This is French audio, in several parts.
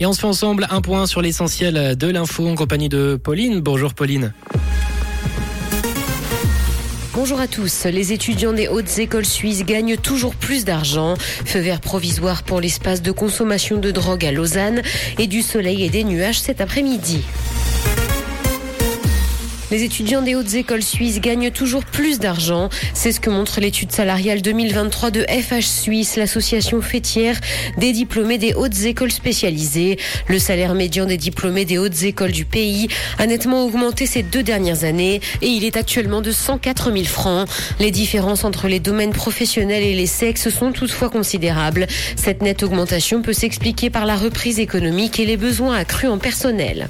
Et on se fait ensemble un point sur l'essentiel de l'info en compagnie de Pauline. Bonjour Pauline. Bonjour à tous. Les étudiants des hautes écoles suisses gagnent toujours plus d'argent. Feu vert provisoire pour l'espace de consommation de drogue à Lausanne et du soleil et des nuages cet après-midi. Les étudiants des hautes écoles suisses gagnent toujours plus d'argent. C'est ce que montre l'étude salariale 2023 de FH Suisse, l'association fêtière des diplômés des hautes écoles spécialisées. Le salaire médian des diplômés des hautes écoles du pays a nettement augmenté ces deux dernières années et il est actuellement de 104 000 francs. Les différences entre les domaines professionnels et les sexes sont toutefois considérables. Cette nette augmentation peut s'expliquer par la reprise économique et les besoins accrus en personnel.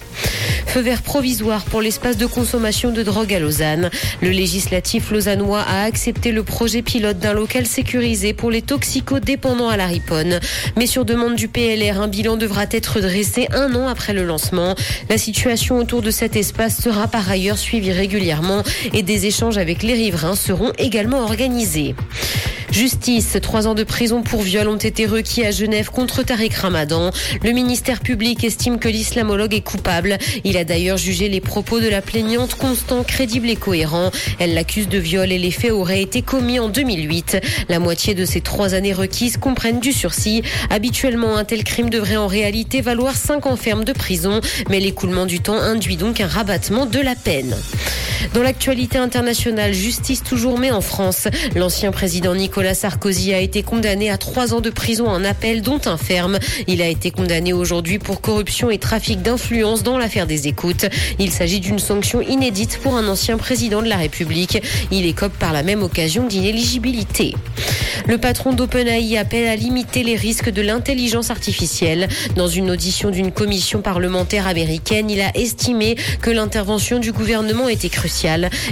Feu vert provisoire pour l'espace de consommation de drogue à Lausanne. Le législatif lausannois a accepté le projet pilote d'un local sécurisé pour les toxicodépendants à la riponne. Mais sur demande du PLR, un bilan devra être dressé un an après le lancement. La situation autour de cet espace sera par ailleurs suivie régulièrement et des échanges avec les riverains seront également organisés. Justice, trois ans de prison pour viol ont été requis à Genève contre Tariq Ramadan. Le ministère public estime que l'islamologue est coupable. Il a d'ailleurs jugé les propos de la plaignante constants, crédibles et cohérents. Elle l'accuse de viol et les faits auraient été commis en 2008. La moitié de ces trois années requises comprennent du sursis. Habituellement, un tel crime devrait en réalité valoir cinq ans ferme de prison, mais l'écoulement du temps induit donc un rabattement de la peine. Dans l'actualité internationale, justice toujours mais en France. L'ancien président Nicolas Sarkozy a été condamné à trois ans de prison en appel, dont un ferme. Il a été condamné aujourd'hui pour corruption et trafic d'influence dans l'affaire des écoutes. Il s'agit d'une sanction inédite pour un ancien président de la République. Il écope par la même occasion d'inéligibilité. Le patron d'OpenAI appelle à limiter les risques de l'intelligence artificielle. Dans une audition d'une commission parlementaire américaine, il a estimé que l'intervention du gouvernement était cruciale.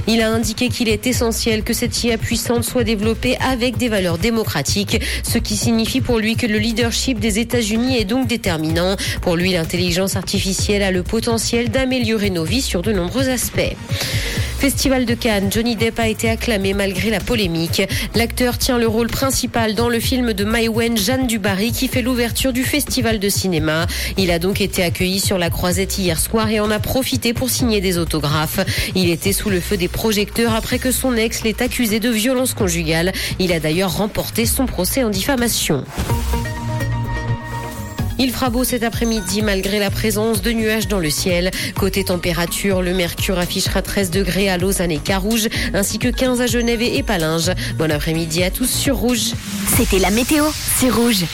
Il a indiqué qu'il est essentiel que cette IA puissante soit développée avec des valeurs démocratiques, ce qui signifie pour lui que le leadership des États-Unis est donc déterminant. Pour lui, l'intelligence artificielle a le potentiel d'améliorer nos vies sur de nombreux aspects. Festival de Cannes, Johnny Depp a été acclamé malgré la polémique. L'acteur tient le rôle principal dans le film de Maïwen Jeanne Dubarry qui fait l'ouverture du festival de cinéma. Il a donc été accueilli sur la croisette hier soir et en a profité pour signer des autographes. Il était sous le feu des projecteurs après que son ex l'ait accusé de violence conjugale. Il a d'ailleurs remporté son procès en diffamation. Il fera beau cet après-midi malgré la présence de nuages dans le ciel. Côté température, le mercure affichera 13 degrés à Lausanne et Carouge, ainsi que 15 à Genève et Palinges. Bon après-midi à tous sur Rouge. C'était la météo, c'est Rouge.